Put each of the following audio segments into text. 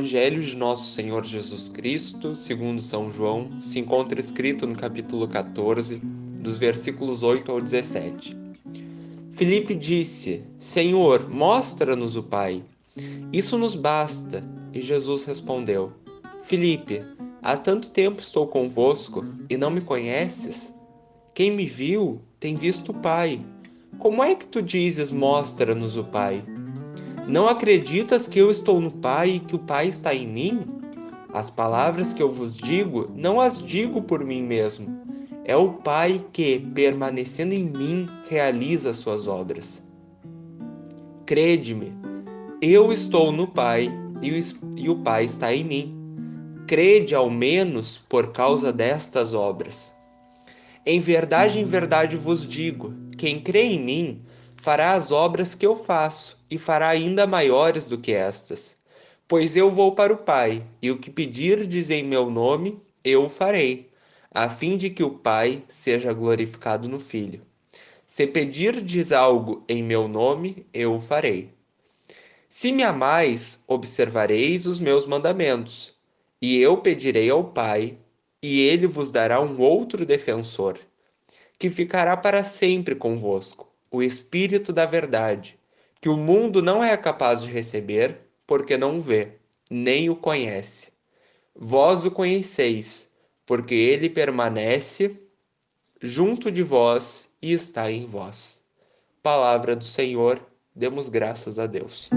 Evangelho de Nosso Senhor Jesus Cristo, segundo São João, se encontra escrito no capítulo 14, dos versículos 8 ao 17. Filipe disse: Senhor, mostra-nos o Pai. Isso nos basta. E Jesus respondeu: Filipe, há tanto tempo estou convosco e não me conheces? Quem me viu tem visto o Pai. Como é que tu dizes: Mostra-nos o Pai? Não acreditas que eu estou no Pai e que o Pai está em mim? As palavras que eu vos digo, não as digo por mim mesmo. É o Pai que, permanecendo em mim, realiza as suas obras. Crede-me, eu estou no Pai e o Pai está em mim. Crede ao menos por causa destas obras. Em verdade, em verdade vos digo: quem crê em mim fará as obras que eu faço e fará ainda maiores do que estas. Pois eu vou para o Pai, e o que pedirdes em meu nome, eu o farei, a fim de que o Pai seja glorificado no Filho. Se pedirdes algo em meu nome, eu o farei. Se me amais, observareis os meus mandamentos, e eu pedirei ao Pai, e ele vos dará um outro defensor, que ficará para sempre convosco o Espírito da Verdade, que o mundo não é capaz de receber, porque não vê, nem o conhece. Vós o conheceis, porque ele permanece junto de vós e está em vós. Palavra do Senhor, demos graças a Deus.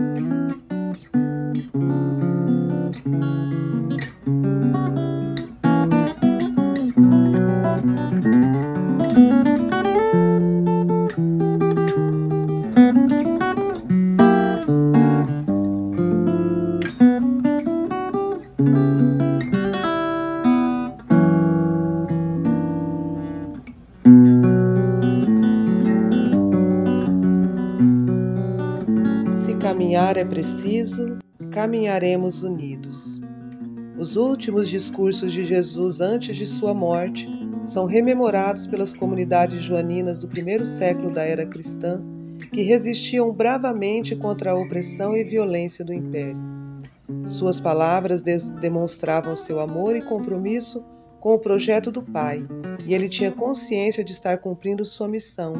Caminhar é preciso, caminharemos unidos. Os últimos discursos de Jesus antes de sua morte são rememorados pelas comunidades joaninas do primeiro século da era cristã, que resistiam bravamente contra a opressão e violência do império. Suas palavras demonstravam seu amor e compromisso com o projeto do Pai, e ele tinha consciência de estar cumprindo sua missão,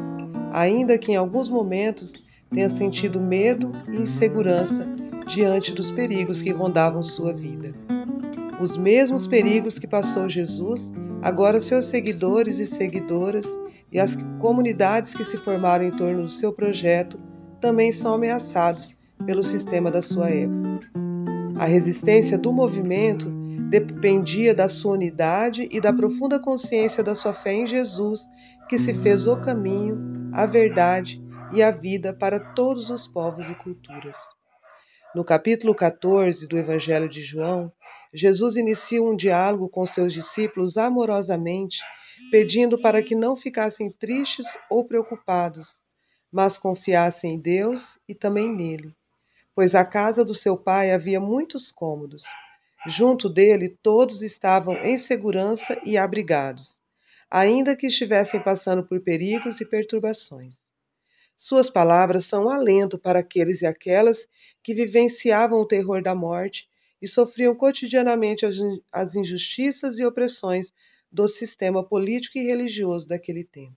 ainda que em alguns momentos tenha sentido medo e insegurança diante dos perigos que rondavam sua vida. Os mesmos perigos que passou Jesus, agora seus seguidores e seguidoras e as comunidades que se formaram em torno do seu projeto também são ameaçados pelo sistema da sua época. A resistência do movimento dependia da sua unidade e da profunda consciência da sua fé em Jesus, que se fez o caminho, a verdade e a vida para todos os povos e culturas. No capítulo 14 do Evangelho de João, Jesus inicia um diálogo com seus discípulos amorosamente, pedindo para que não ficassem tristes ou preocupados, mas confiassem em Deus e também nele, pois a casa do seu pai havia muitos cômodos. Junto dele todos estavam em segurança e abrigados, ainda que estivessem passando por perigos e perturbações. Suas palavras são um alento para aqueles e aquelas que vivenciavam o terror da morte e sofriam cotidianamente as injustiças e opressões do sistema político e religioso daquele tempo.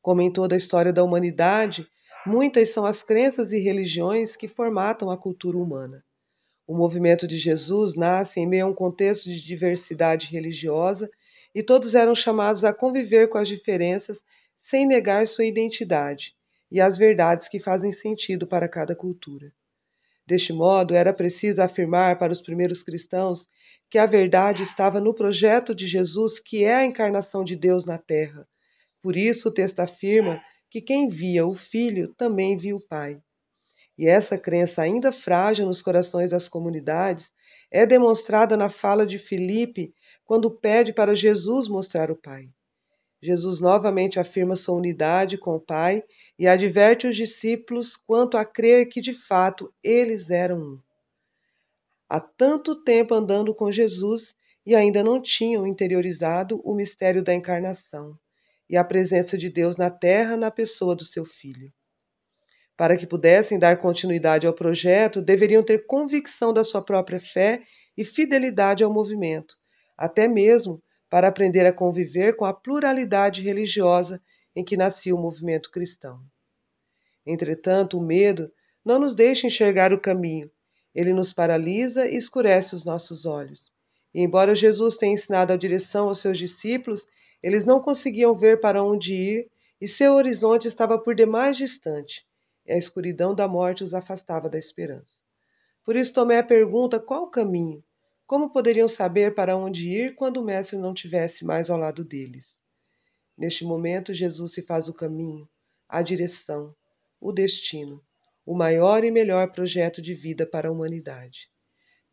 Como em toda a história da humanidade, muitas são as crenças e religiões que formatam a cultura humana. O movimento de Jesus nasce em meio a um contexto de diversidade religiosa e todos eram chamados a conviver com as diferenças sem negar sua identidade e as verdades que fazem sentido para cada cultura. Deste modo, era preciso afirmar para os primeiros cristãos que a verdade estava no projeto de Jesus, que é a encarnação de Deus na terra, por isso, o texto afirma que quem via o Filho também via o Pai. E essa crença, ainda frágil nos corações das comunidades, é demonstrada na fala de Filipe quando pede para Jesus mostrar o Pai. Jesus novamente afirma sua unidade com o Pai e adverte os discípulos quanto a crer que de fato eles eram um. Há tanto tempo andando com Jesus e ainda não tinham interiorizado o mistério da encarnação e a presença de Deus na terra na pessoa do seu filho. Para que pudessem dar continuidade ao projeto, deveriam ter convicção da sua própria fé e fidelidade ao movimento, até mesmo para aprender a conviver com a pluralidade religiosa em que nascia o movimento cristão. Entretanto, o medo não nos deixa enxergar o caminho, ele nos paralisa e escurece os nossos olhos. E embora Jesus tenha ensinado a direção aos seus discípulos, eles não conseguiam ver para onde ir e seu horizonte estava por demais distante, e a escuridão da morte os afastava da esperança. Por isso Tomé pergunta qual o caminho, como poderiam saber para onde ir quando o Mestre não tivesse mais ao lado deles? Neste momento, Jesus se faz o caminho, a direção, o destino, o maior e melhor projeto de vida para a humanidade.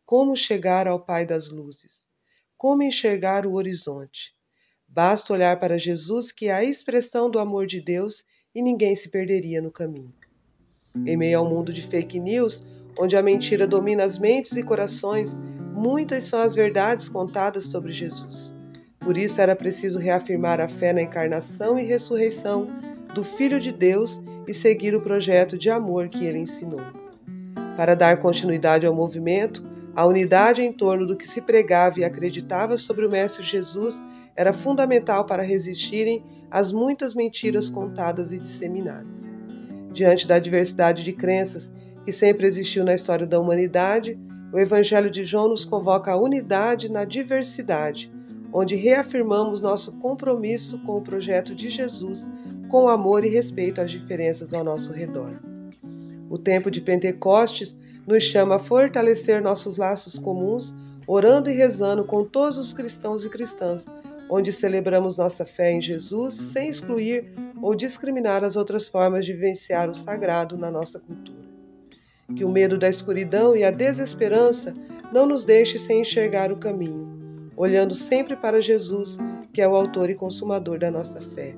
Como chegar ao Pai das Luzes? Como enxergar o horizonte? Basta olhar para Jesus, que é a expressão do amor de Deus, e ninguém se perderia no caminho. Em meio ao mundo de fake news, onde a mentira domina as mentes e corações, muitas são as verdades contadas sobre Jesus. Por isso era preciso reafirmar a fé na encarnação e ressurreição do Filho de Deus e seguir o projeto de amor que ele ensinou. Para dar continuidade ao movimento, a unidade em torno do que se pregava e acreditava sobre o Mestre Jesus era fundamental para resistirem às muitas mentiras contadas e disseminadas. Diante da diversidade de crenças que sempre existiu na história da humanidade, o Evangelho de João nos convoca à unidade na diversidade, onde reafirmamos nosso compromisso com o projeto de Jesus, com amor e respeito às diferenças ao nosso redor. O tempo de Pentecostes nos chama a fortalecer nossos laços comuns, orando e rezando com todos os cristãos e cristãs onde celebramos nossa fé em Jesus sem excluir ou discriminar as outras formas de vivenciar o sagrado na nossa cultura. Que o medo da escuridão e a desesperança não nos deixe sem enxergar o caminho, olhando sempre para Jesus, que é o autor e consumador da nossa fé.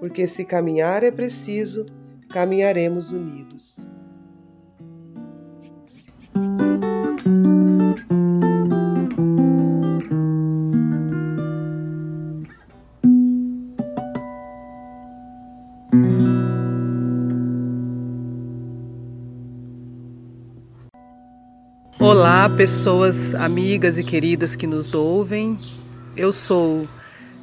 Porque se caminhar é preciso, caminharemos unidos. Olá, pessoas amigas e queridas que nos ouvem. Eu sou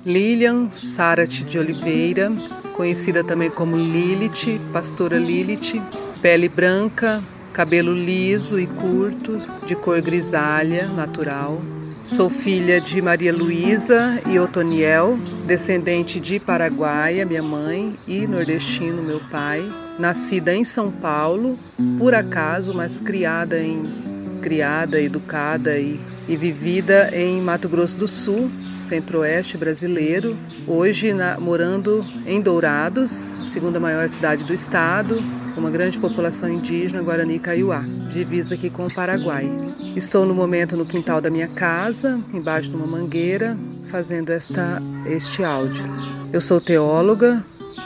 Lilian Sarat de Oliveira, conhecida também como Lilith, pastora Lilith, pele branca, cabelo liso e curto, de cor grisalha, natural. Sou filha de Maria Luísa e Otoniel, descendente de Paraguaia, minha mãe, e nordestino, meu pai. Nascida em São Paulo, por acaso, mas criada em criada, educada e e vivida em Mato Grosso do Sul, centro-oeste brasileiro, hoje na, morando em Dourados, segunda maior cidade do estado, com uma grande população indígena, Guarani Kaiowá, divisa aqui com o Paraguai. Estou no momento no quintal da minha casa, embaixo de uma mangueira, fazendo esta, este áudio. Eu sou teóloga,